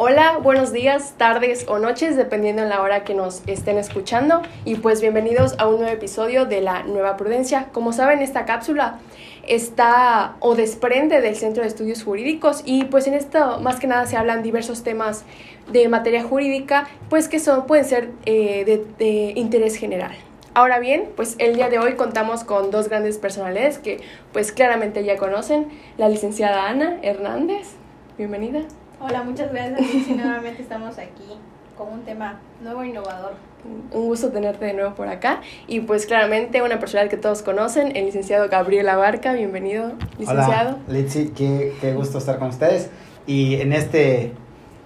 Hola, buenos días, tardes o noches, dependiendo en la hora que nos estén escuchando. Y pues bienvenidos a un nuevo episodio de La Nueva Prudencia. Como saben, esta cápsula está o desprende del Centro de Estudios Jurídicos y pues en esto más que nada se hablan diversos temas de materia jurídica, pues que son, pueden ser eh, de, de interés general. Ahora bien, pues el día de hoy contamos con dos grandes personalidades que pues claramente ya conocen, la licenciada Ana Hernández, bienvenida. Hola, muchas gracias. Y nuevamente estamos aquí con un tema nuevo e innovador. Un gusto tenerte de nuevo por acá. Y pues claramente una persona que todos conocen, el licenciado Gabriel Abarca. Bienvenido, licenciado. Hola, Litsi, qué, qué gusto estar con ustedes. Y en este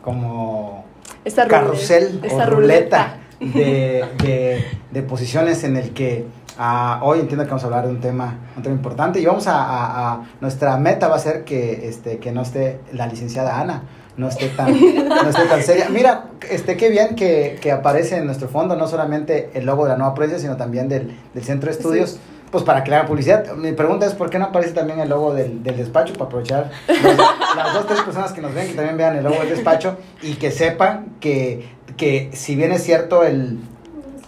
como esta carrusel ruleta, o ruleta, De, de, de, posiciones en el que uh, hoy entiendo que vamos a hablar de un tema, un tema importante y vamos a, a, a, nuestra meta va a ser que, este, que no esté la licenciada Ana no esté tan, no esté tan seria. Mira, este, qué bien que, que, aparece en nuestro fondo no solamente el logo de la nueva prudencia, sino también del, del centro de estudios. Sí. Pues para crear publicidad. Mi pregunta es: ¿por qué no aparece también el logo del, del despacho? Para aprovechar los, las dos, tres personas que nos ven, que también vean el logo del despacho y que sepan que, que si bien es cierto, el,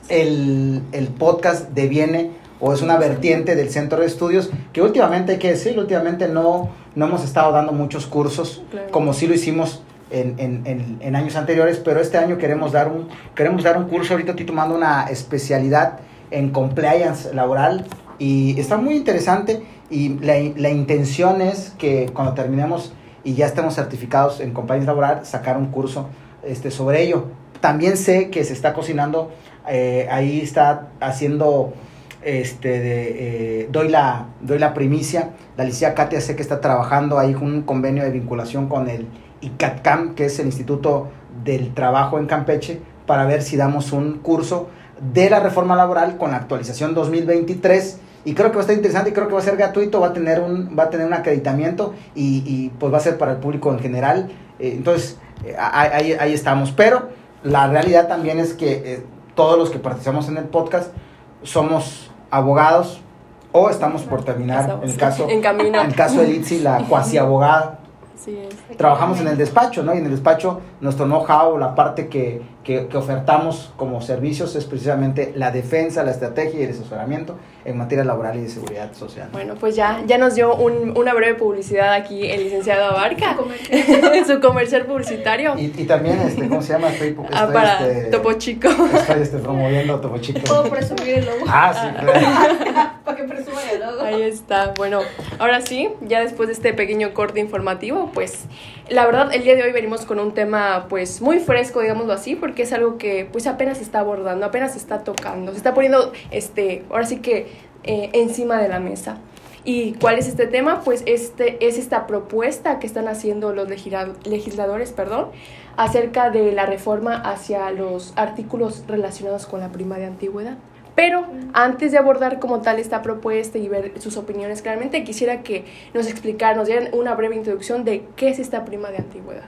el, el podcast deviene o es una vertiente del centro de estudios que últimamente hay que decirlo, últimamente no, no hemos estado dando muchos cursos claro. como sí lo hicimos en, en, en, en, años anteriores, pero este año queremos dar un, queremos dar un curso, ahorita estoy tomando una especialidad en compliance laboral y está muy interesante y la, la intención es que cuando terminemos y ya estemos certificados en compliance laboral, sacar un curso este, sobre ello. También sé que se está cocinando, eh, ahí está haciendo este, de, eh, doy, la, doy la primicia. La licenciada Katia sé que está trabajando ahí con un convenio de vinculación con el ICATCAM, que es el Instituto del Trabajo en Campeche, para ver si damos un curso de la reforma laboral con la actualización 2023. Y creo que va a estar interesante y creo que va a ser gratuito, va a tener un, va a tener un acreditamiento y, y pues va a ser para el público en general. Eh, entonces, eh, ahí, ahí estamos. Pero la realidad también es que eh, todos los que participamos en el podcast somos abogados o estamos por terminar el caso en el caso de Litsi la cuasi abogada es. trabajamos en el despacho no y en el despacho nuestro know-how la parte que, que, que, ofertamos como servicios es precisamente la defensa la estrategia y el asesoramiento en materia laboral y de seguridad social. Bueno pues ya ya nos dio un, una breve publicidad aquí el licenciado Abarca su comercial. publicitario. Y, y, también este cómo se llama estoy, estoy ah, para este, Topo Chico. estoy este, promoviendo Topo Chico. Puedo presumir el logo. Ah sí claro. para que presuma el ahí está bueno ahora sí ya después de este pequeño corte informativo pues la verdad el día de hoy venimos con un tema pues muy fresco digámoslo así porque es algo que pues apenas se está abordando apenas se está tocando se está poniendo este ahora sí que eh, encima de la mesa ¿Y cuál es este tema? Pues este es esta propuesta que están haciendo los legisladores, perdón, acerca de la reforma hacia los artículos relacionados con la prima de antigüedad. Pero antes de abordar como tal esta propuesta y ver sus opiniones claramente, quisiera que nos explicaran, nos dieran una breve introducción de qué es esta prima de antigüedad.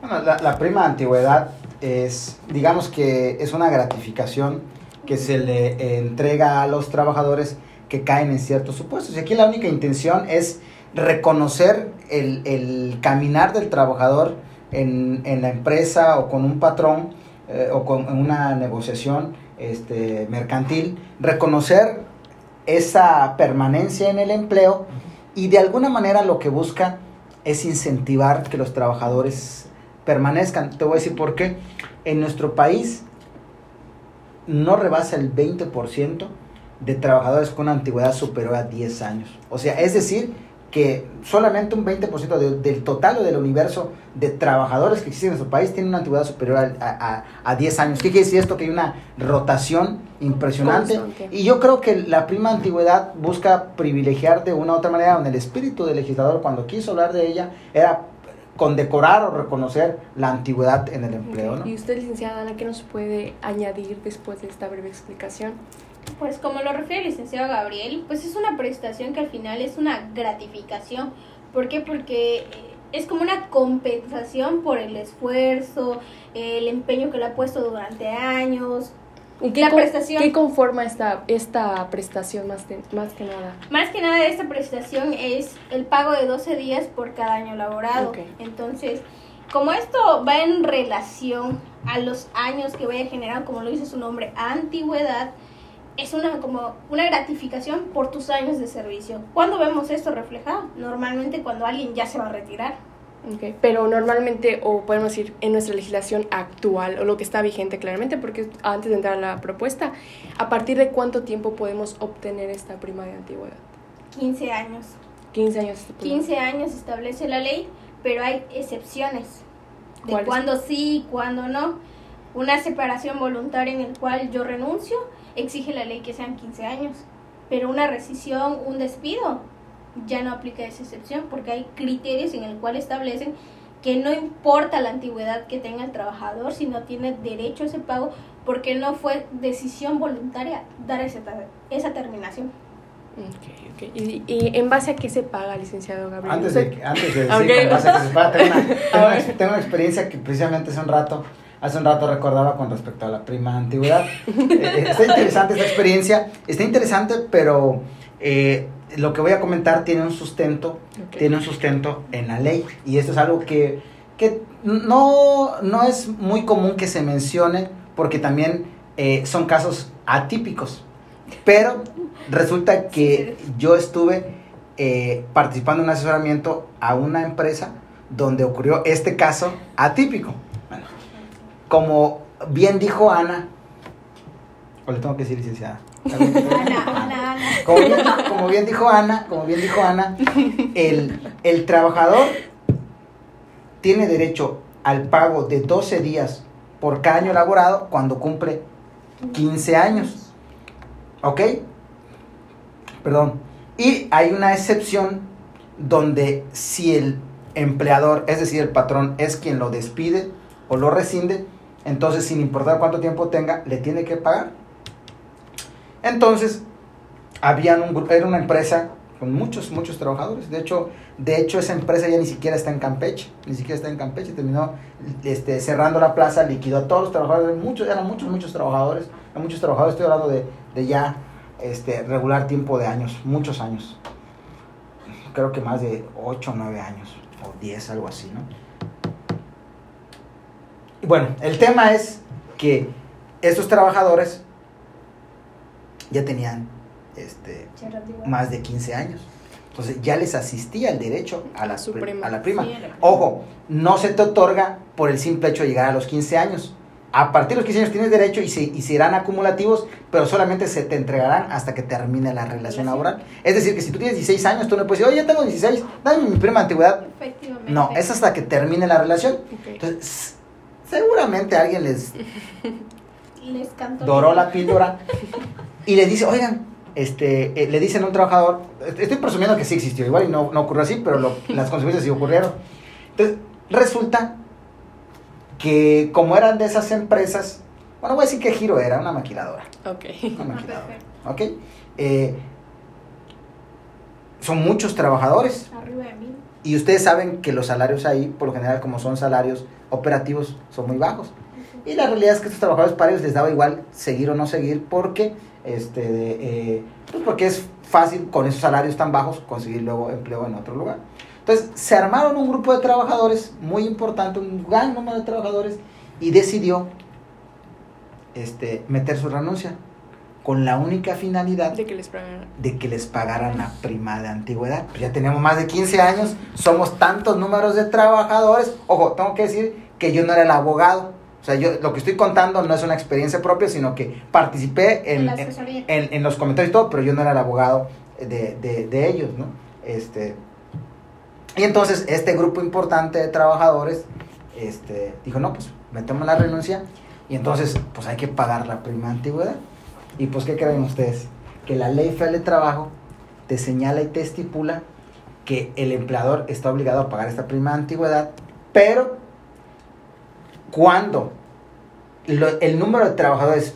Bueno, la, prima de antigüedad es, digamos que es una gratificación que se le entrega a los trabajadores que caen en ciertos supuestos. Y aquí la única intención es reconocer el, el caminar del trabajador en, en, la empresa o con un patrón eh, o con una negociación este, mercantil, reconocer esa permanencia en el empleo y de alguna manera lo que busca es incentivar que los trabajadores permanezcan. Te voy a decir por qué. En nuestro país no rebasa el 20% de trabajadores con una antigüedad superior a 10 años. O sea, es decir, que solamente un 20% de, del total o del universo de trabajadores que existen en nuestro país tienen una antigüedad superior a, a, a 10 años. ¿Qué quiere decir esto? Que hay una rotación impresionante. Constante. Y yo creo que la prima antigüedad busca privilegiar de una u otra manera, donde el espíritu del legislador cuando quiso hablar de ella era condecorar o reconocer la antigüedad en el empleo. ¿no? ¿Y usted, licenciada Ana, qué nos puede añadir después de esta breve explicación? Pues como lo refiere el licenciado Gabriel, pues es una prestación que al final es una gratificación. ¿Por qué? Porque es como una compensación por el esfuerzo, el empeño que le ha puesto durante años. ¿Y qué, la con, prestación, qué conforma esta, esta prestación más, de, más que nada? Más que nada esta prestación es el pago de 12 días por cada año laborado. Okay. Entonces, como esto va en relación a los años que vaya a generar, como lo dice su nombre, antigüedad, es una como una gratificación por tus años de servicio. ¿Cuándo vemos esto reflejado? Normalmente cuando alguien ya se va a retirar. Okay. Pero normalmente, o podemos decir, en nuestra legislación actual, o lo que está vigente claramente, porque antes de entrar a la propuesta, ¿a partir de cuánto tiempo podemos obtener esta prima de antigüedad? 15 años. 15 años. 15 años establece la ley, pero hay excepciones de cuándo sí y cuándo no. Una separación voluntaria en el cual yo renuncio exige la ley que sean 15 años, pero una rescisión, un despido, ya no aplica esa excepción porque hay criterios en el cual establecen que no importa la antigüedad que tenga el trabajador, si no tiene derecho a ese pago, porque no fue decisión voluntaria dar esa, esa terminación. Okay, okay. ¿Y, ¿Y, en base a qué se paga, licenciado Gabriel? Antes de, antes de decir okay. base a qué se paga, tengo una, tengo, una, experiencia que precisamente hace un rato, hace un rato recordaba con respecto a la prima antigüedad. eh, está interesante esta experiencia, está interesante, pero eh, lo que voy a comentar tiene un sustento, tiene un sustento en la ley. Y esto es algo que, que no, no es muy común que se mencione, porque también eh, son casos atípicos. Pero resulta que yo estuve eh, participando en un asesoramiento a una empresa donde ocurrió este caso atípico. Como bien dijo Ana, o le tengo que decir licenciada. Ana, Ana, Ana. Como bien, como bien dijo Ana, como bien dijo Ana, el, el trabajador tiene derecho al pago de 12 días por cada año laborado cuando cumple 15 años. ¿Ok? Perdón. Y hay una excepción donde si el empleador, es decir, el patrón, es quien lo despide o lo rescinde, entonces sin importar cuánto tiempo tenga, le tiene que pagar. Entonces, habían un, era una empresa con muchos, muchos trabajadores. De hecho, de hecho, esa empresa ya ni siquiera está en Campeche, ni siquiera está en Campeche, terminó este, cerrando la plaza, liquidó a todos los trabajadores, muchos, eran muchos, muchos trabajadores, eran muchos trabajadores, estoy hablando de, de ya este, regular tiempo de años, muchos años. Creo que más de 8 o 9 años, o 10, algo así, ¿no? Bueno, el tema es que estos trabajadores ya tenían este, más de 15 años. Entonces ya les asistía el derecho a la, prima. A la prima. Ojo, no se te otorga por el simple hecho de llegar a los 15 años. A partir de los 15 años tienes derecho y, se, y serán acumulativos, pero solamente se te entregarán hasta que termine la relación laboral. Es decir, que si tú tienes 16 años, tú no puedes decir, oye, ya tengo 16, dame mi prima antigüedad. No, es hasta que termine la relación. Entonces, seguramente alguien les, les doró la píldora y le dice, oigan, este, eh, le dicen a un trabajador, estoy presumiendo que sí existió, igual y no, no ocurrió así, pero lo, las consecuencias sí ocurrieron. Entonces, resulta que como eran de esas empresas, bueno, voy a decir qué giro era, una maquiladora. Ok. Una maquiladora. ok. Eh, son muchos trabajadores. Arriba de mí. Y ustedes saben que los salarios ahí, por lo general, como son salarios operativos, son muy bajos. Y la realidad es que estos trabajadores para ellos les daba igual seguir o no seguir porque este eh, pues porque es fácil con esos salarios tan bajos conseguir luego empleo en otro lugar. Entonces se armaron un grupo de trabajadores muy importante, un gran número de trabajadores y decidió este, meter su renuncia con la única finalidad de que les pagaran, de que les pagaran la prima de antigüedad. Pues ya tenemos más de 15 años, somos tantos números de trabajadores. Ojo, tengo que decir que yo no era el abogado, o sea, yo lo que estoy contando no es una experiencia propia, sino que participé en, en, en, en los comentarios y todo, pero yo no era el abogado de, de, de, ellos, ¿no? Este, y entonces este grupo importante de trabajadores este, dijo, no, pues metemos la renuncia y entonces pues hay que pagar la prima de antigüedad. Y pues, ¿qué creen ustedes? Que la ley federal de trabajo te señala y te estipula que el empleador está obligado a pagar esta prima de antigüedad, pero cuando el número de trabajadores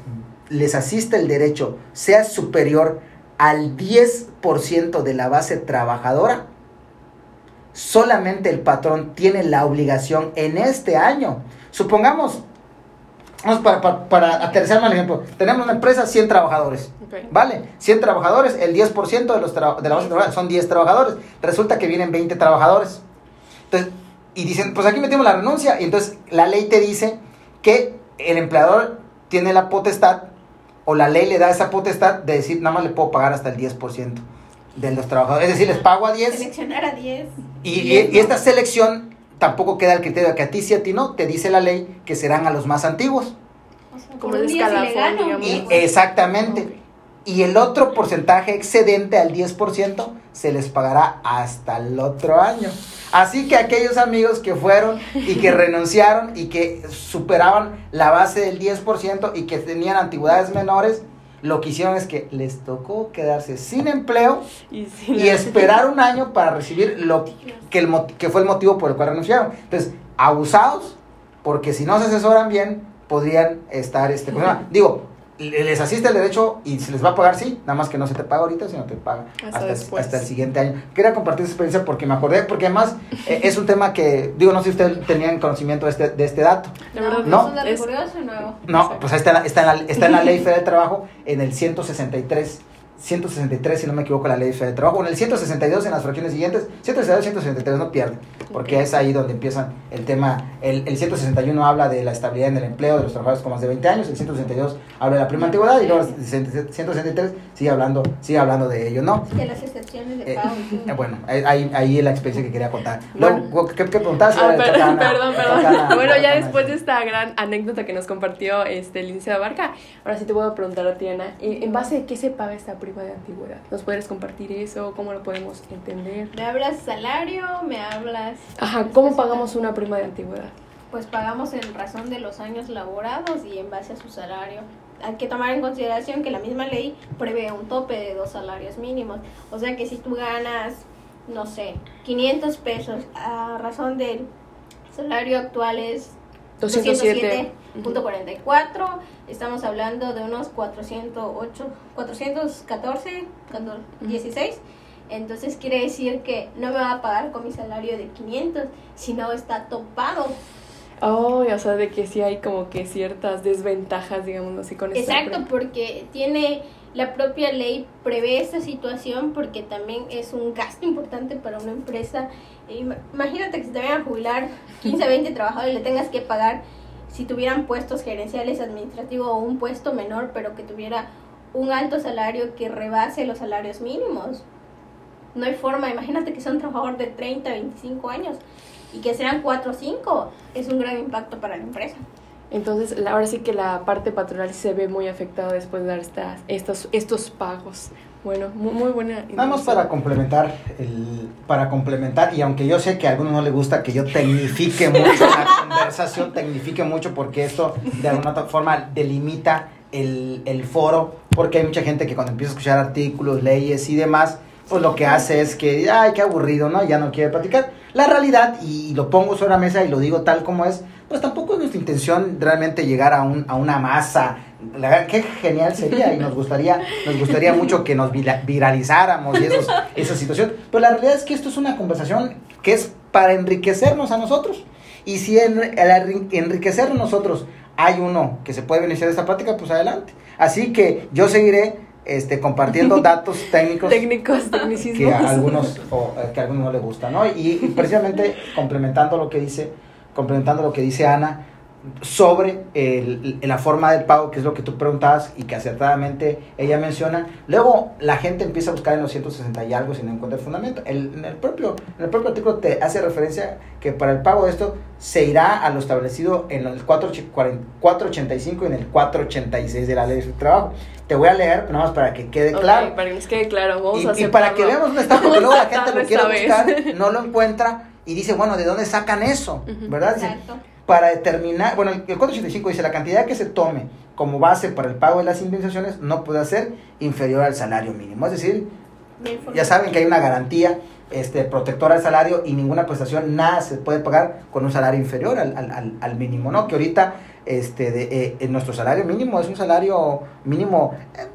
les asiste el derecho sea superior al 10% de la base trabajadora, solamente el patrón tiene la obligación en este año. Supongamos, vamos para, para, para aterrizar mal ejemplo, tenemos una empresa, 100 trabajadores. Okay. ¿Vale? 100 trabajadores, el 10% de, los de la base trabajadores son 10 trabajadores. Resulta que vienen 20 trabajadores. Entonces, y dicen, pues aquí metemos la renuncia. Y entonces la ley te dice que el empleador tiene la potestad, o la ley le da esa potestad de decir, nada más le puedo pagar hasta el 10% de los trabajadores. Es decir, les pago a 10. Seleccionar a 10. Y, y, y esta selección tampoco queda el criterio de que a ti sí, a ti no. Te dice la ley que serán a los más antiguos. O sea, Como el escalafón. Y exactamente. Y el otro porcentaje excedente al 10% se les pagará hasta el otro año. Así que aquellos amigos que fueron y que renunciaron y que superaban la base del 10% y que tenían antigüedades menores, lo que hicieron es que les tocó quedarse sin empleo Y, esperar un año para recibir lo que, el, que fue el motivo por el cual renunciaron. Entonces, abusados, porque si no se asesoran bien, podrían estar, este, ¿cómo se llama? digo, les asiste el derecho y se les va a pagar, sí, nada más que no se te paga ahorita, sino te paga Hasta hasta, el siguiente año. Quería compartir esa experiencia porque me acordé, porque además eh, es un tema que, digo, no sé si ustedes tenían conocimiento de este, de este dato. No. ¿Es un dato es- curioso o nuevo? No, pues ahí está, en la- está, en la, está en la Ley Federal del Trabajo, en el 163. 163, si no me equivoco, la Ley del Trabajo. En el 162, en las fracciones siguientes. 162, 163, no pierde. Porque es ahí donde empiezan el tema. El, el 161 habla de la estabilidad en el empleo de los trabajadores con más de 20 años. El 162 habla de la prima antigüedad. Y luego el 163 sigue hablando, sigue hablando de ello, ¿no? De las excepciones de Eh, pago. eh, bueno, ahí, ahí, es la experiencia que quería contar. Bueno. Luego, ¿qué, qué preguntabas? Ah, per- perdón, perdón. toca a Ana. Bueno, ya después de esta gran anécdota que nos compartió este el licenciado Barca, ahora sí te voy a preguntar a ti, Ana, ¿en en base a qué se paga esta prima de antigüedad? ¿Nos puedes compartir eso? ¿Cómo lo podemos entender? ¿Me hablas salario? ¿Me hablas...? Ajá, ¿cómo pagamos una prima de antigüedad? Pues pagamos en razón de los años laborados y en base a su salario. Hay que tomar en consideración que la misma ley prevé un tope de dos salarios mínimos. O sea que si tú ganas, no sé, 500 pesos a razón del salario actual es 207. 207.44, estamos hablando de unos 408, 414, cuando- Ujú. 16. Entonces quiere decir que no me va a pagar con mi salario de 500, sino está topado. Oh, o sea, de que sí hay como que ciertas desventajas, digamos así, con Exacto, porque tiene la propia ley prevé esta situación porque también es un gasto importante para una empresa. Ima- Imagínate que se te vayan a jubilar 15, 20 trabajadores y le tengas que pagar si tuvieran puestos gerenciales, administrativos o un puesto menor, pero que tuviera un alto salario que rebase los salarios mínimos. No hay forma, imagínate que sea un trabajador de 30, 25 años y que sean 4 o 5, es un gran impacto para la empresa. Entonces, ahora sí que la parte patronal se ve muy afectada después de dar estas, estos, estos pagos. Bueno, muy, muy buena. Nada más para complementar, el, para complementar, y aunque yo sé que a algunos no les gusta que yo tecnifique mucho la conversación, tecnifique mucho porque esto de alguna otra forma delimita el, el foro, porque hay mucha gente que cuando empieza a escuchar artículos, leyes y demás, pues lo que hace es que, ay, qué aburrido, ¿no? Ya no quiere platicar. La realidad, y lo pongo sobre la mesa y lo digo tal como es, pues tampoco es nuestra intención realmente llegar a, un, a una masa. La qué genial sería y nos gustaría, nos gustaría mucho que nos vira- viralizáramos y esa situación. Pero la realidad es que esto es una conversación que es para enriquecernos a nosotros. Y si en, al enri- enriquecernos nosotros hay uno que se puede beneficiar de esta práctica, pues adelante. Así que yo seguiré este, compartiendo datos técnicos Técnicos, que tecnicismos. a algunos o, eh, que a algunos no les gusta, ¿no? Y, y precisamente complementando lo que dice, complementando lo que dice Ana sobre el- la forma del pago, que es lo que tú preguntabas y que acertadamente ella menciona. Luego la gente empieza a buscar en los 160 y algo sin encontrar fundamento. El, en, el propio, en el propio artículo te hace referencia que para el pago de esto se irá a lo establecido en el 4, 485 y en el 486 de la ley del trabajo. Te voy a leer, nada más para que quede Ok, claro. para que nos quede claro, vamos Y, a y para que veamos dónde está, porque luego la gente lo quiere buscar, no lo encuentra y dice, bueno, ¿de dónde sacan eso? Ujú. ¿Verdad? Dice, Exacto. Para determinar, bueno, el el 485 dice, la cantidad que se tome como base para el pago de las indemnizaciones no puede ser inferior al salario mínimo. Es decir, ya saben que hay una garantía este, protectora al salario y ninguna prestación, nada se puede pagar con un salario inferior al, al, al- mínimo, ¿no? Que ahorita este, de, eh, nuestro salario mínimo es un salario mínimo eh,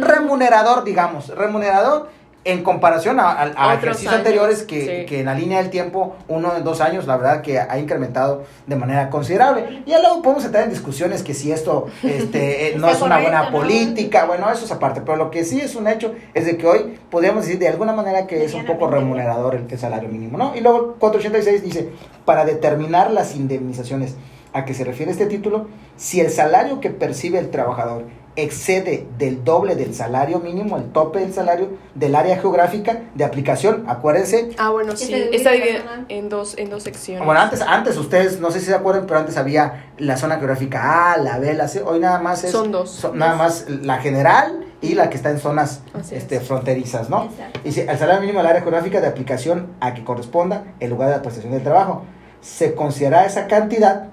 remunerador, digamos, remunerador en comparación a, a- ejercicios años, anteriores que, sí. que en la línea del tiempo, uno en dos años, la verdad que ha incrementado de manera considerable. Y ya luego podemos entrar en discusiones que si esto este, eh, no es una buena política, bueno, eso es aparte, pero lo que sí es un hecho es de que hoy podríamos decir de alguna manera que es un poco remunerador el, el salario mínimo, ¿no? Y luego 486 dice, para determinar las indemnizaciones a que se refiere este título, si el salario que percibe el trabajador excede del doble del salario mínimo, el tope del salario del área geográfica de aplicación, acuérdense. Ah, bueno, sí. Está la dividida en dos, en dos secciones. Bueno, antes, antes ustedes, no sé si se acuerdan, pero antes había la zona geográfica A, la B, la C, hoy nada más es... Son dos. son- nada más la general y la que está en zonas es. este, fronterizas, ¿no? Exacto. Dice, el salario mínimo del área geográfica de aplicación a que corresponda el lugar de la prestación del trabajo. Se considera esa cantidad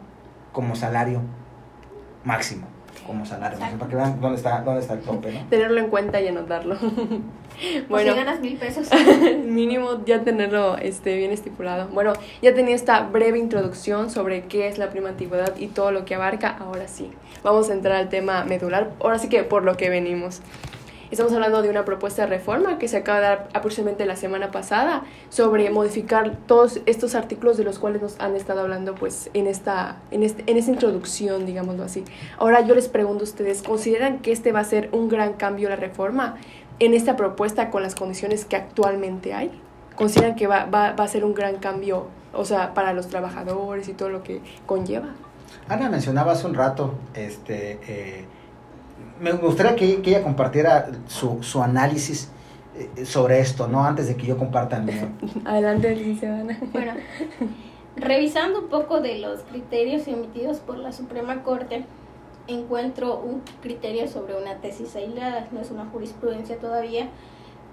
como salario máximo. Como salario máximo, para que vean dónde está, dónde está el tope, ¿no? Tenerlo en cuenta y anotarlo. Bueno. bueno, si ganas mil pesos. mínimo ya tenerlo este, bien estipulado. Bueno, ya tenía esta breve introducción sobre qué es la prima antigüedad y todo lo que abarca. Ahora sí, vamos a entrar al tema medular. Ahora sí que por lo que venimos. Estamos hablando de una propuesta de reforma que se acaba de dar aproximadamente la semana pasada sobre modificar todos estos artículos de los cuales nos han estado hablando pues en esta, en este, en esta introducción, digámoslo así. Ahora yo les pregunto a ustedes, ¿consideran que este va a ser un gran cambio la reforma en esta propuesta con las condiciones que actualmente hay? ¿Consideran que va, va, va a ser un gran cambio, o sea, para los trabajadores y todo lo que conlleva? Ana mencionaba hace un rato, este, eh, me gustaría que, que ella compartiera su, su análisis eh, sobre esto, ¿no? Antes de que yo comparta el mío. Adelante, Ana. Bueno, revisando un poco de los criterios emitidos por la Suprema Corte, encuentro un criterio sobre una tesis aislada, no es una jurisprudencia todavía,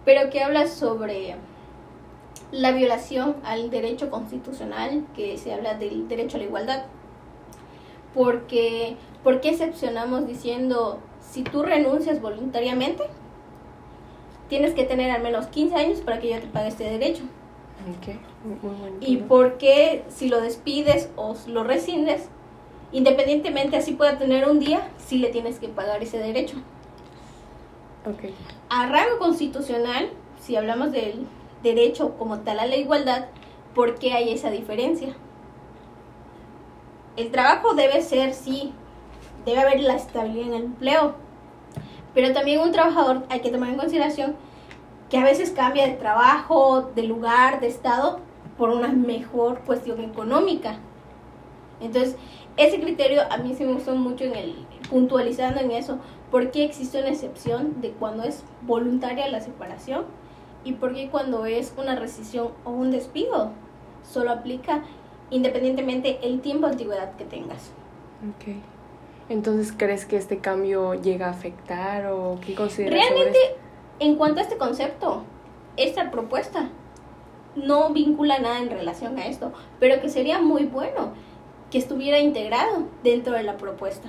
pero que habla sobre la violación al derecho constitucional, que se habla del derecho a la igualdad. Porque, ¿por qué excepcionamos diciendo, si tú renuncias voluntariamente, tienes que tener al menos 15 años para que yo te pague este derecho? Ok, muy ¿Y punto. por qué si lo despides o lo rescindes, independientemente así pueda tener un día, sí le tienes que pagar ese derecho? Ok. A rango constitucional, si hablamos del derecho como tal a la igualdad, ¿por qué hay esa diferencia? El trabajo debe ser, sí, debe haber la estabilidad en el empleo, pero también un trabajador hay que tomar en consideración que a veces cambia de trabajo, de lugar, de estado, por una mejor cuestión económica. Entonces, ese criterio a mí sí me gustó mucho en el puntualizando en eso, por qué existe una excepción de cuando es voluntaria la separación y por qué cuando es una rescisión o un despido solo aplica independientemente el tiempo de antigüedad que tengas. Ok. Entonces, ¿crees que este cambio llega a afectar o qué consideras Realmente, en cuanto a este concepto, esta propuesta no vincula nada en relación a esto, pero que sería muy bueno que estuviera integrado dentro de la propuesta,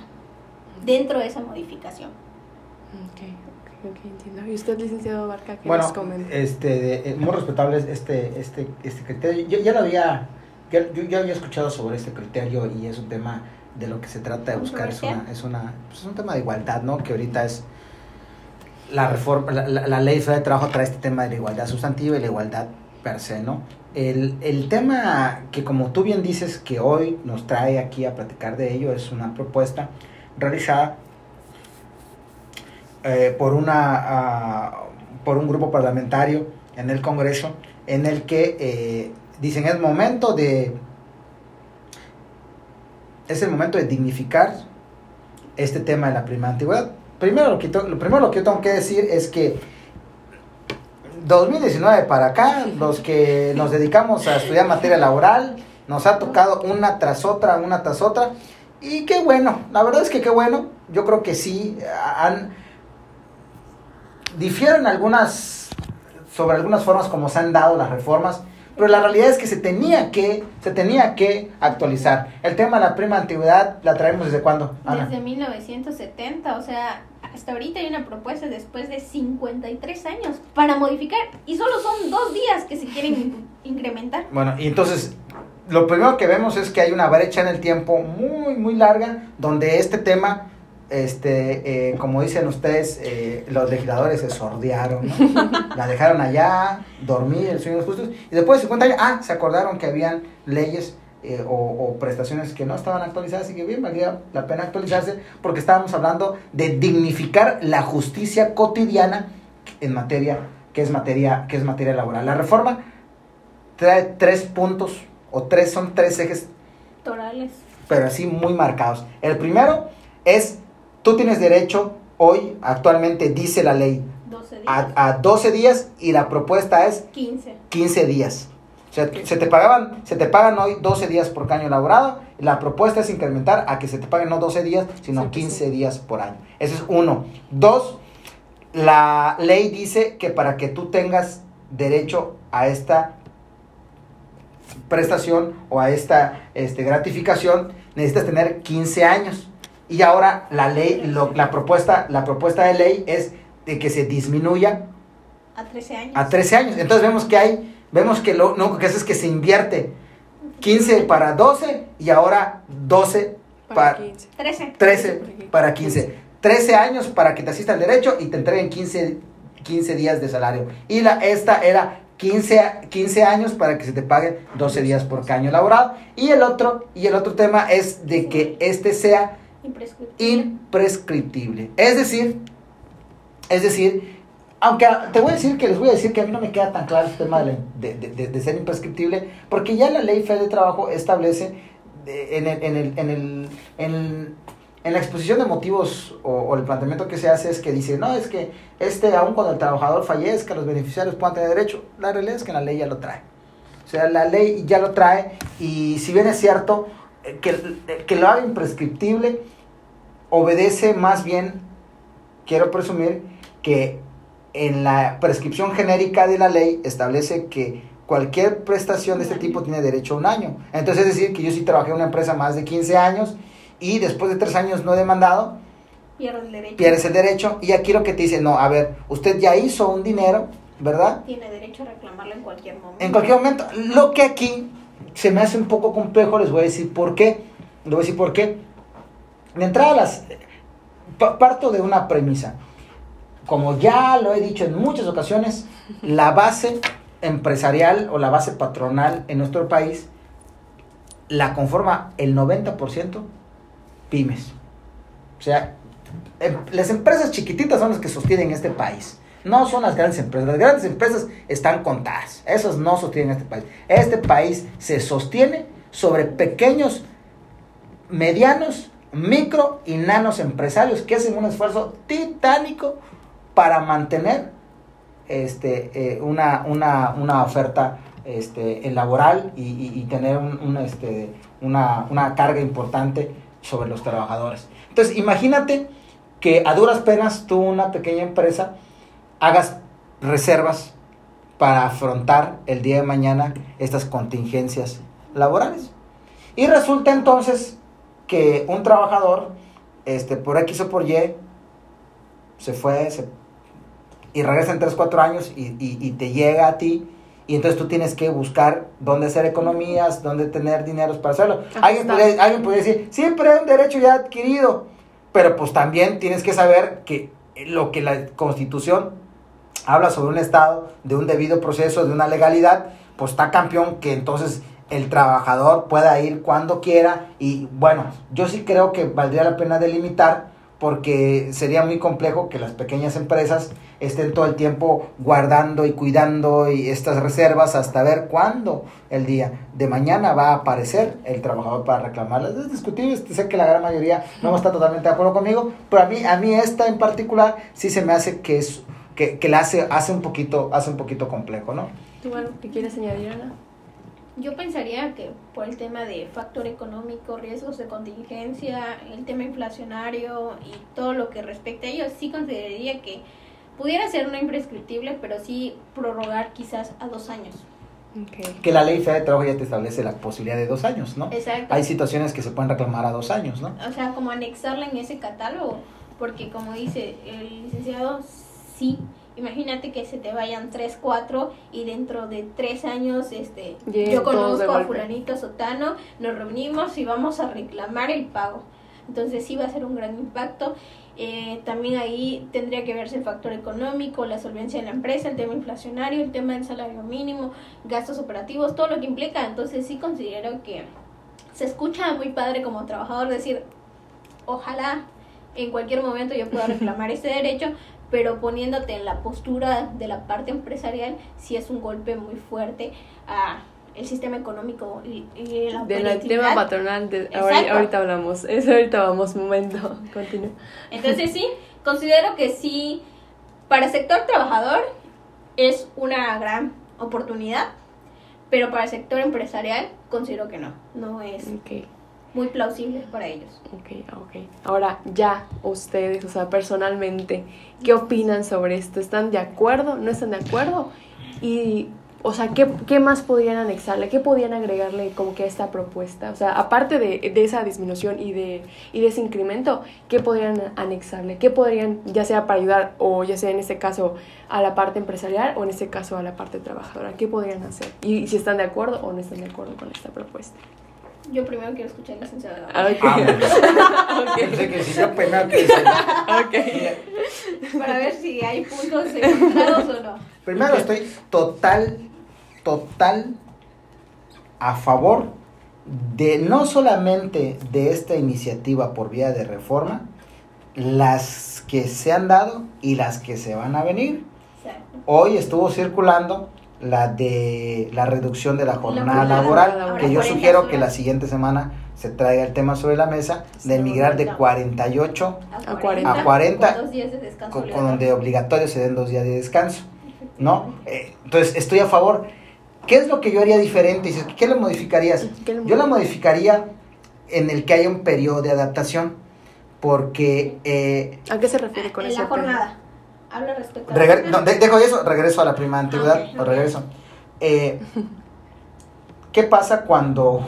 dentro de esa modificación. Ok, ok, ok, entiendo. ¿Y usted, licenciado Barca, qué Bueno, nos comenta? este, eh, muy respetable este, este, este criterio. Yo ya lo había, ya- yo ya había escuchado sobre este criterio y es un tema de lo que se trata de buscar. Es una, es una, pues es un tema de igualdad, ¿no? Que ahorita es la reforma, la, la- la ley federal de trabajo trae este tema de la igualdad sustantiva y la igualdad per se, ¿no? El, el tema que como tú bien dices que hoy nos trae aquí a platicar de ello es una propuesta realizada eh, por una ah, por un grupo parlamentario en el Congreso en el que eh, dicen es momento de es el momento de dignificar este tema de la prima antigüedad. Primero lo que, lo primero lo que yo tengo que decir es que 2019 para acá, los que nos dedicamos a estudiar materia laboral, nos ha tocado una tras otra, una tras otra. Y qué bueno, la verdad es que qué bueno. Yo creo que sí, difieren algunas, sobre algunas formas como se han dado las reformas, pero la realidad es que se tenía que, se tenía que actualizar. El tema de la prima antigüedad, ¿la traemos desde cuándo, Ana? Desde 1970, o sea, hasta ahorita hay una propuesta después de 53 años para modificar y solo son dos días que se quieren in- incrementar. Bueno, y entonces lo primero que vemos es que hay una brecha en el tiempo muy, muy larga donde este tema este, eh, como dicen ustedes, eh, los legisladores se sordearon, ¿no? la dejaron allá, dormir, el sueño de los justos, y después de 50 años, ah, se acordaron que habían leyes eh, o, o prestaciones que no estaban actualizadas y que bien valía la pena actualizarse porque estábamos hablando de dignificar la justicia cotidiana en materia que es materia que es materia laboral. La reforma trae tres puntos o tres son tres ejes Torales. pero así muy marcados. El primero es, tú tienes derecho, hoy, actualmente dice la ley, 12 días. a, a 12 días y la propuesta es 15. 15 días. O sea, se te pagaban, se te pagan hoy 12 días por año laborado. La propuesta es incrementar a que se te paguen no 12 días, sino Sí, pues 15 sí. días por año. Eso es uno. Dos, la ley dice que para que tú tengas derecho a esta prestación o a esta este, gratificación, necesitas tener 15 años. Y ahora la ley, lo- la, propuesta, la propuesta de ley es de que se disminuya A 13 años. a 13 años. Entonces vemos que hay, vemos que lo único que hace es que se invierte 15 para 12 y ahora 12 Para para 15. 13. 13 para 15. 13 años para que te asista el derecho y te entreguen 15, 15 días de salario. Y la, esta era 15, a- 15 años para que se te paguen 12 días por año laborado. Y el otro, y el otro tema es de que este sea Imprescriptible. imprescriptible. Es decir, es decir, aunque te voy a decir que les voy a decir que a mí no me queda tan claro el tema de, de- de- ser imprescriptible, porque ya la ley federal de trabajo establece en, el, en, el, en, el, en, la exposición de motivos o, o el planteamiento que se hace es que dice, no, es que este, aun cuando el trabajador fallezca, los beneficiarios puedan tener derecho. La realidad es que la ley ya lo trae. O sea, la ley ya lo trae y si bien es cierto que, que lo haga imprescriptible, obedece más bien, quiero presumir, que en la prescripción genérica de la ley establece que cualquier prestación de este tipo tiene derecho a un año. Entonces es decir que yo sí trabajé en una empresa más de 15 años y después de 3 años no he demandado, Pierde el derecho. pierdes el derecho y aquí lo que te dice, no, a ver, usted ya hizo un dinero, ¿verdad? Tiene derecho a reclamarlo en cualquier momento. En cualquier momento. Lo que aquí se me hace un poco complejo, les voy a decir por qué. Les voy a decir por qué. De entrada, las, pa- parto de una premisa. Como ya lo he dicho en muchas ocasiones, la base empresarial o la base patronal en nuestro país la conforma el 90% pymes. O sea, em- las empresas chiquititas son las que sostienen este país. No son las grandes empresas. Las grandes empresas están contadas. Esas no sostienen este país. Este país se sostiene sobre pequeños, medianos, micro y nanos empresarios que hacen un esfuerzo titánico para mantener este, eh, una, una, una oferta este, laboral y, y- tener este, una, una carga importante sobre los trabajadores. Entonces, imagínate que a duras penas tú, una pequeña empresa, hagas reservas para afrontar el día de mañana estas contingencias laborales. Y resulta entonces que un trabajador, este, por X o por Y, se fue se- y regresa en 3, 4 años y, y- y te llega a ti. Y entonces tú tienes que buscar dónde hacer economías, dónde tener dineros para hacerlo. Ajá, Alguien podría, alguien podría decir, siempre hay un derecho ya adquirido. Pero pues también tienes que saber que lo que la constitución habla sobre un estado, de un debido proceso, de una legalidad, pues está campeón que entonces el trabajador pueda ir cuando quiera y bueno, yo sí creo que valdría la pena delimitar porque sería muy complejo que las pequeñas empresas estén todo el tiempo guardando y cuidando y estas reservas hasta ver cuándo el día de mañana va a aparecer el trabajador para reclamarlas. Es discutible, sé que la gran mayoría no está totalmente de acuerdo conmigo, pero a mí, a mí esta en particular sí se me hace que es que, que la hace, hace un poquito, hace un poquito complejo, ¿no? ¿Tú algo que quieres añadir, Ana? Yo pensaría que por el tema de factor económico, riesgos de contingencia, el tema inflacionario y todo lo que respecta a ello, sí consideraría que pudiera ser no imprescriptible, pero sí prorrogar quizás a dos años. Ok. Que la ley federal de trabajo ya te establece la posibilidad de dos años, ¿no? Exacto. Hay situaciones que se pueden reclamar a dos años, ¿no? O sea, como anexarla en ese catálogo, porque como dice el licenciado, sí, imagínate que se te vayan 3, 4 y dentro de 3 años, este, yo conozco a fulanito sotano, nos reunimos y vamos a reclamar el pago. Entonces sí va a ser un gran impacto. Eh, también ahí tendría que verse el factor económico, la solvencia de la empresa, el tema inflacionario, el tema del salario mínimo, gastos operativos, todo lo que implica. Entonces sí considero que se escucha muy padre como trabajador decir, ojalá en cualquier momento yo pueda reclamar ese derecho, pero poniéndote en la postura de la parte empresarial, sí es un golpe muy fuerte a el sistema económico y, y la Del tema patronal, de, ahorita, ahorita, hablamos, eso ahorita vamos, momento, continúa. Entonces sí, considero que sí, para el sector trabajador es una gran oportunidad, pero para el sector empresarial considero que no, no es muy plausible para ellos. Ok, ok. Ahora ya ustedes, o sea, personalmente, ¿qué opinan sobre esto? ¿Están de acuerdo? ¿No están de acuerdo? Y o sea, ¿qué, ¿qué, más podrían anexarle? ¿Qué podrían agregarle como que a esta propuesta? O sea, aparte de, de, esa disminución y de, y de ese incremento, ¿qué podrían anexarle? ¿Qué podrían, ya sea para ayudar o ya sea en este caso a la parte empresarial o en este caso a la parte trabajadora? ¿Qué podrían hacer? Y si están de acuerdo o no están de acuerdo con esta propuesta. Yo primero quiero escuchar la licenciada. Okay. Ah, okay. Pensé que si yo primero que Para ver si hay puntos encontrados o no. Primero estoy total total a favor de no solamente de esta iniciativa por vía de reforma, las que se han dado y las que se van a venir. Hoy estuvo circulando la de la reducción de la jornada laboral, que yo sugiero que la siguiente semana se traiga el tema sobre la mesa de migrar de 48 a 40, a 40 con, con, donde obligatorio se den dos días de descanso, ¿no? Eh, entonces estoy a favor ¿Qué es lo que yo haría diferente? Dices, ¿qué le modificarías? yo la modificaría en el que haya un periodo de adaptación, porque... Eh, ¿A qué se refiere con eso? En la jornada. Habla respecto a no, dejo eso, regreso a la prima antigüedad, o regreso. Eh, ¿Qué pasa cuando,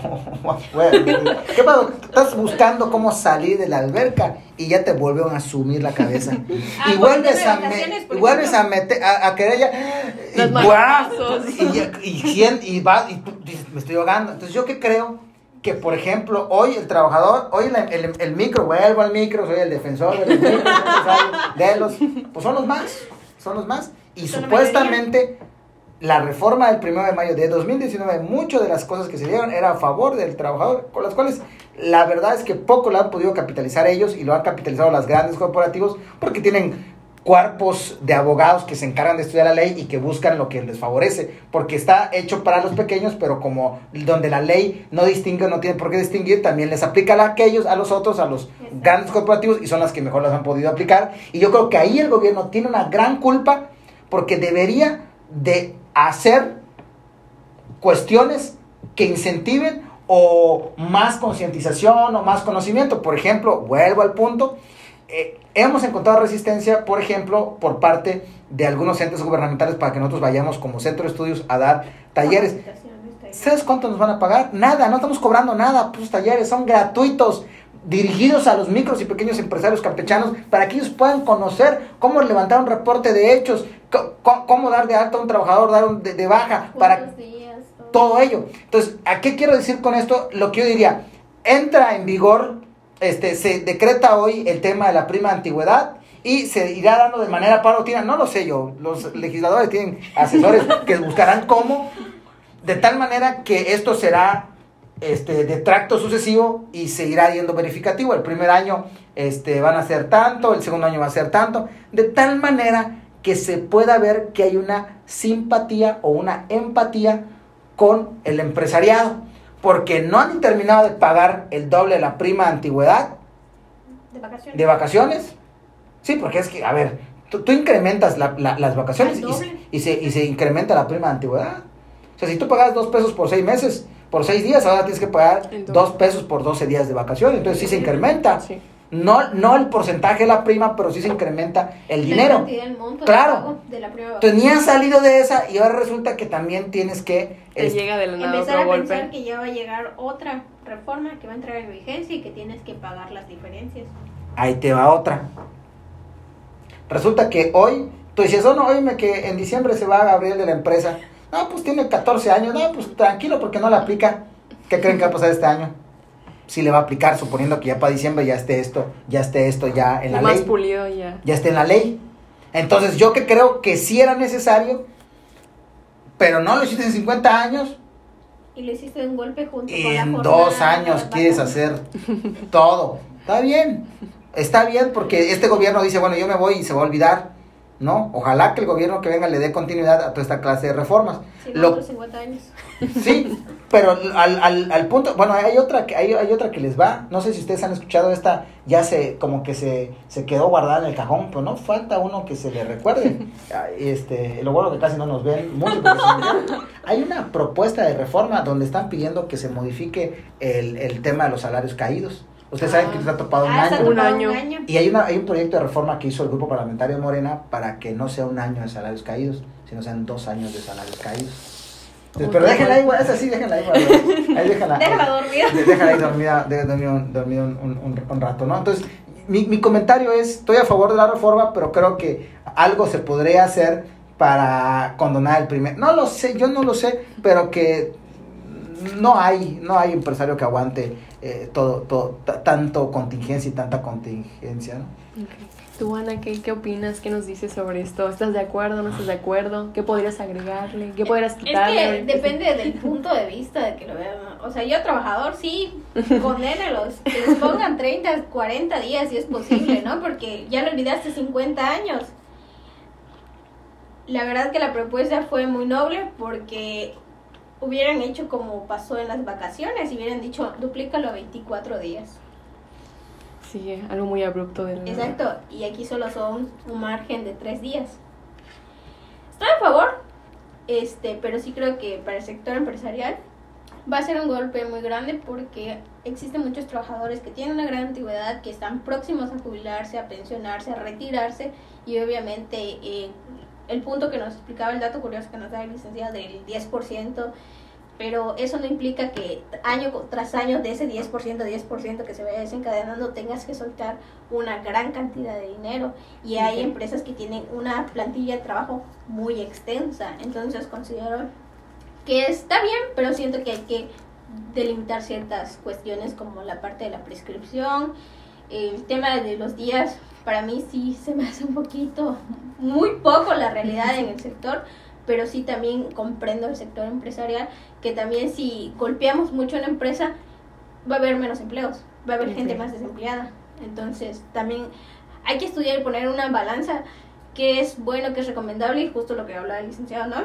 ¿qué pasa? estás buscando cómo salir de la alberca y ya te vuelven a sumir la cabeza? Ah, y, vuelves a y vuelves a meter, a, querer ya, y, y, y, y, va, y dices, me estoy ahogando. Entonces, ¿yo qué creo? Que, por ejemplo, hoy el trabajador, hoy el, el, micro, vuelvo al micro, soy el defensor de los micros, de los, pues son los más, son los más. Y supuestamente la reforma del 1 de mayo de 2019, muchas de las cosas que se dieron era a favor del trabajador, con las cuales la verdad es que poco lo han podido capitalizar ellos y lo han capitalizado las grandes corporativos porque tienen cuerpos de abogados que se encargan de estudiar la ley y que buscan lo que les favorece, porque está hecho para los pequeños, pero como donde la ley no distingue, no tiene por qué distinguir, también les aplica a aquellos, a los otros, a los grandes corporativos y son las que mejor las han podido aplicar. Y yo creo que ahí el gobierno tiene una gran culpa porque debería de hacer cuestiones que incentiven o más concientización o más conocimiento. Por ejemplo, vuelvo al punto, eh, hemos encontrado resistencia, por ejemplo, por parte de algunos entes gubernamentales para que nosotros vayamos como centro de estudios a dar talleres. ¿Sabes cuánto nos van a pagar? Nada, no estamos cobrando nada, pues talleres son gratuitos dirigidos a los micros y pequeños empresarios campechanos para que ellos puedan conocer cómo levantar un reporte de hechos, cómo dar de alta a un trabajador, dar un de, baja, para todo. ello. Entonces, ¿a qué quiero decir con esto? Lo que yo diría, entra en vigor, este, se decreta hoy el tema de la prima antigüedad y se irá dando de manera parotina, no lo sé yo, los legisladores tienen asesores que buscarán cómo, de tal manera que esto será este, de tracto sucesivo y se irá yendo verificativo. El primer año este, van a ser tanto, el segundo año va a ser tanto, de tal manera que se pueda ver que hay una simpatía o una empatía con el empresariado, porque no han terminado de pagar el doble de la prima de antigüedad. De vacaciones. De vacaciones. Sí, porque es que, a ver, tú, incrementas las vacaciones y, se, y se incrementa la prima de antigüedad. O sea, si tú pagas dos pesos por seis meses, por seis días, ahora tienes que pagar dos pesos por 12 días de vacaciones. Entonces sí se incrementa. No, no el porcentaje de la prima, pero sí se incrementa el dinero. claro. Tenía salido de esa y ahora resulta que también tienes que... Te llega de la empezar a pensar que ya va a llegar otra reforma que va a entrar en vigencia y que tienes que pagar las diferencias. Ahí te va otra. Resulta que hoy, tú dices, oh no, oíme que en diciembre se va a Gabriel de la empresa. No, pues tiene 14 años. No, pues tranquilo porque no la aplica. ¿Qué creen que va a pasar este año? Sí le va a aplicar, suponiendo que ya para diciembre ya esté esto, ya esté esto ya en la más ley. pulido ya. Ya esté en la ley. Entonces yo que creo que sí era necesario, pero no lo hiciste en 50 años, Y lo hiciste de un golpe junto con la en dos años quieres hacer todo. Está bien, está bien porque este gobierno dice, bueno, yo me voy y se va a olvidar, ¿no? Ojalá que el gobierno que venga le dé continuidad a toda esta clase de reformas. Sí, no, Lo- otros 50 años. Sí, pero al, al, al punto, bueno, hay otra que hay, hay otra que les va, no sé si ustedes han escuchado esta, ya se como que se, se quedó guardada en el cajón, pero no falta uno que se le recuerde. Este, lo bueno que casi no nos ven mucho. Hay una propuesta de reforma donde están pidiendo que se modifique el, el tema de los salarios caídos. Ustedes saben que ha topado un Ah, está año. Un topado año. un año. Y hay, una, hay un proyecto de reforma que hizo el grupo parlamentario Morena para que no sea un año de salarios caídos, sino sean dos años de salarios caídos. Pero déjenla güey, esa sí, déjenla ahí, güey. Ahí déjenla. Déjala dormida. Déjala ahí dormida, de- dormida, un, dormida un, un- un- rato, ¿no? Entonces, mi, mi comentario es, estoy a favor de la reforma, pero creo que algo se podría hacer para condonar el primer... No lo sé, yo no lo sé, pero que no hay, no hay empresario que aguante eh, todo, todo, ta- tanto contingencia y tanta contingencia, ¿no? Ok. Tú, Ana, ¿qué, ¿qué opinas? ¿Qué nos dices sobre esto? ¿Estás de acuerdo? ¿No estás de acuerdo? ¿Qué podrías agregarle? ¿Qué podrías Es quitarle? que depende del punto de vista de que lo vean. O sea, yo trabajador sí, condénelos, que les pongan 30, 40 días si es posible, ¿no? Porque ya lo olvidaste 50 años. La verdad que la propuesta fue muy noble porque hubieran hecho como pasó en las vacaciones y hubieran dicho duplícalo a 24 días. Sí, algo muy abrupto de la Exacto, y aquí solo son un margen de tres días. Estoy a favor, este, pero sí creo que para el sector empresarial va a ser un golpe muy grande porque existen muchos trabajadores que tienen una gran antigüedad, que están próximos a jubilarse, a pensionarse, a retirarse y obviamente eh, el punto que nos explicaba el dato curioso que nos da el licenciado del 10%, pero eso no implica que año tras año de ese 10%, 10% que se vaya desencadenando tengas que soltar una gran cantidad de dinero. Y hay empresas que tienen una plantilla de trabajo muy extensa, entonces considero que está bien, pero siento que hay que delimitar ciertas cuestiones como la parte de la prescripción, el tema de los días, para mí sí se me hace un poquito, muy poco la realidad en el sector, pero sí también comprendo el sector empresarial, que también si golpeamos mucho una empresa, va a haber menos empleos, va a haber Ok. gente más desempleada. Entonces también hay que estudiar y poner una balanza que es bueno, que es recomendable y justo lo que hablaba el licenciado, ¿no?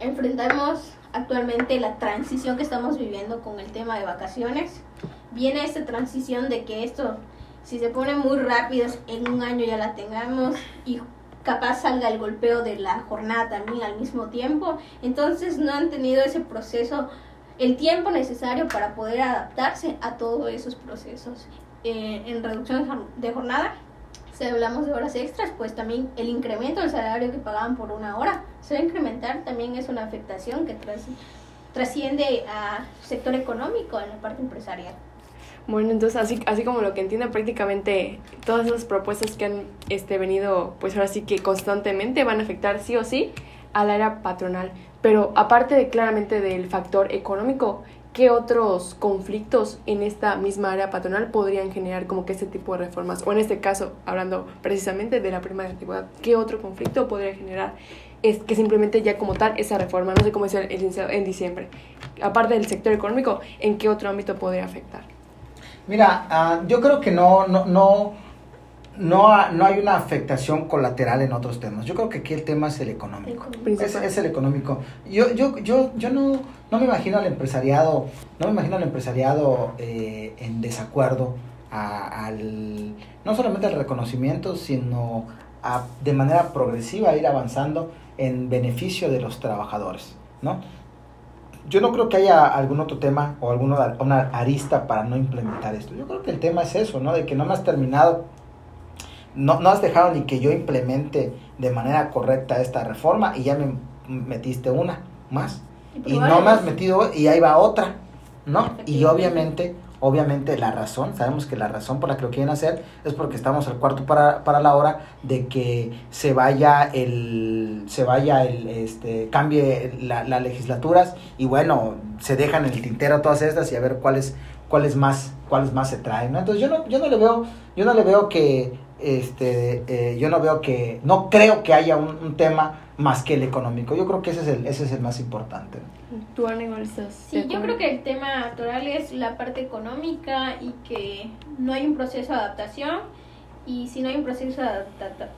Enfrentamos actualmente la transición que estamos viviendo con el tema de vacaciones. Viene esta transición de que esto, si se pone muy rápido, en un año ya la tengamos y capaz salga el golpeo de la jornada también al mismo tiempo. Entonces no han tenido ese proceso, el tiempo necesario para poder adaptarse a todos esos procesos. Eh, en reducción de jornada, si hablamos de horas extras, pues también el incremento del salario que pagaban por una hora se va a incrementar, también es una afectación que tras- trasciende a sector económico en la parte empresarial. Bueno, entonces así, así como lo que entiendo prácticamente todas esas propuestas que han este, venido, pues ahora sí que constantemente van a afectar sí o sí al área patronal. Pero aparte de claramente del factor económico, ¿qué otros conflictos en esta misma área patronal podrían generar como que este tipo de reformas? O en este caso, hablando precisamente de la prima de antigüedad, ¿qué otro conflicto podría generar? Es que simplemente ya como tal esa reforma, no sé cómo decía el en diciembre. Aparte del sector económico, ¿en qué otro ámbito podría afectar? Mira, ah, yo creo que no, no, no, no, no hay una afectación colateral en otros temas. Yo creo que aquí el tema es el económico. Es, Principal. es el económico. Yo, yo, yo, yo no, no me imagino al empresariado, no me imagino al empresariado eh, en desacuerdo a- al, no solamente al reconocimiento, sino a, de manera progresiva ir avanzando en beneficio de los trabajadores, ¿no? Yo no creo que haya algún otro tema o alguna una arista para no implementar esto. Yo creo que el tema es eso, ¿no? De que no me has terminado no, no has dejado ni que yo implemente de manera correcta esta reforma y ya me metiste una más. Y no me has metido y ahí va otra, ¿no? Y obviamente, obviamente la razón, sabemos que la razón por la que lo quieren hacer es porque estamos al cuarto para, para la hora de que se vaya el, se vaya el, este, cambie la, las legislaturas y bueno, se dejan en el tintero todas estas y a ver cuáles, cuáles más, cuáles más se traen, ¿no? Entonces yo no, yo no le veo, yo no le veo que, este, eh, yo no veo que, no creo que haya un, tema más que el económico. Yo creo que ese es el, ese es el más importante. ¿Tú, Ana, igual estás? Sí, yo creo que el tema actual es la parte económica y que no hay un proceso de adaptación. Y si no hay un proceso de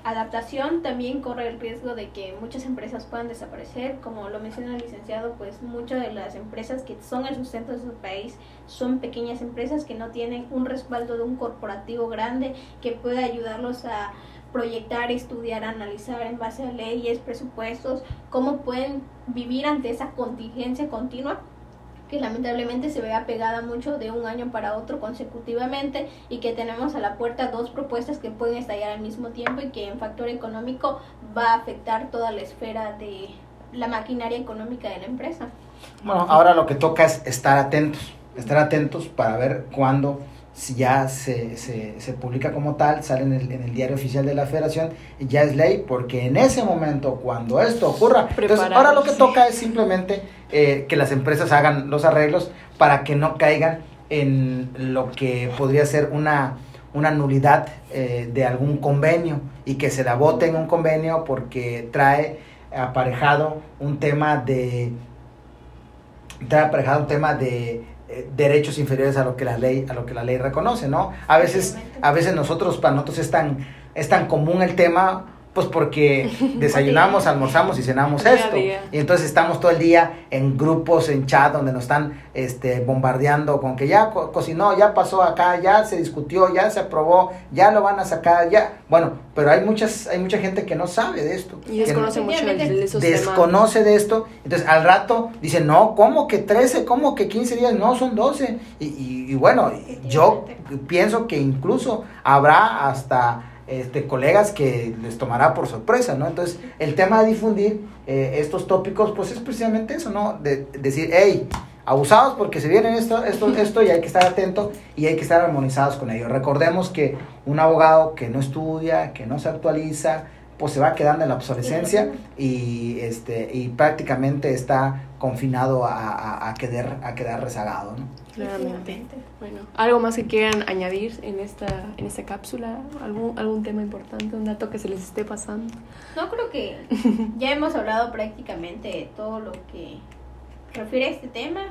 adaptación también corre el riesgo de que muchas empresas puedan desaparecer. Como lo menciona el licenciado pues muchas de las empresas que son el sustento de su país son pequeñas empresas que no tienen un respaldo de un corporativo grande que pueda ayudarlos a proyectar, estudiar, analizar en base a leyes, presupuestos, cómo pueden vivir ante esa contingencia continua que lamentablemente se vea pegada mucho de un año para otro consecutivamente y que tenemos a la puerta dos propuestas que pueden estallar al mismo tiempo y que en factor económico va a afectar toda la esfera de la maquinaria económica de la empresa. Bueno, ahora lo que toca es estar atentos, estar atentos para ver cuándo si ya se, se, se, publica como tal, sale en el, en el, diario oficial de la federación y ya es ley, porque en ese momento, cuando esto ocurra, entonces ahora lo que toca es simplemente eh, que las empresas hagan los arreglos para que no caigan en lo que podría ser una, una nulidad eh, de algún convenio y que se la vote en un convenio porque trae aparejado un tema de trae aparejado un tema de eh, derechos inferiores a lo que la ley a lo que la ley reconoce no a veces a veces nosotros para nosotros es tan es tan común el tema pues porque desayunamos, almorzamos y cenamos esto. Y entonces estamos todo el día en grupos, en chat, donde nos están este, bombardeando con que ya cocinó, ya pasó acá, ya se discutió, ya se aprobó, ya lo van a sacar, ya. Bueno, pero hay muchas, hay mucha gente que no sabe de esto. Y desconoce mucho de esos Desconoce de esto. Entonces al rato dice, no, ¿cómo que 13? ¿Cómo que 15 días? No, son 12. Y, y, y bueno, yo pienso que incluso habrá hasta este, colegas que les tomará por sorpresa, ¿no? Entonces, el tema de difundir eh, estos tópicos, pues es precisamente eso, ¿no? De, decir, hey, abusados porque se vienen esto, esto, esto y hay que estar atento y hay que estar armonizados con ello. Recordemos que un abogado que no estudia, que no se actualiza, pues se va quedando en la obsolescencia y este y prácticamente está confinado a, a, quedar, a quedar rezagado, ¿no? Claramente. Bueno, ¿algo más que quieran añadir en esta, en esta cápsula? ¿Algún, ¿Algún tema importante, un dato que se les esté pasando? No, creo que ya hemos hablado prácticamente de todo lo que refiere a este tema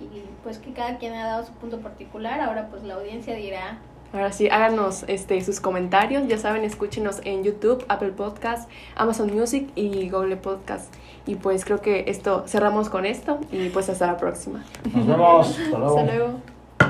y pues que cada quien ha dado su punto particular. Ahora pues la audiencia dirá Ahora sí, háganos este, sus comentarios. Ya saben, escúchenos en YouTube, Apple Podcast, Amazon Music y Google Podcast. Y pues creo que esto cerramos con esto y pues hasta la próxima. Nos vemos. Hasta luego. Hasta luego.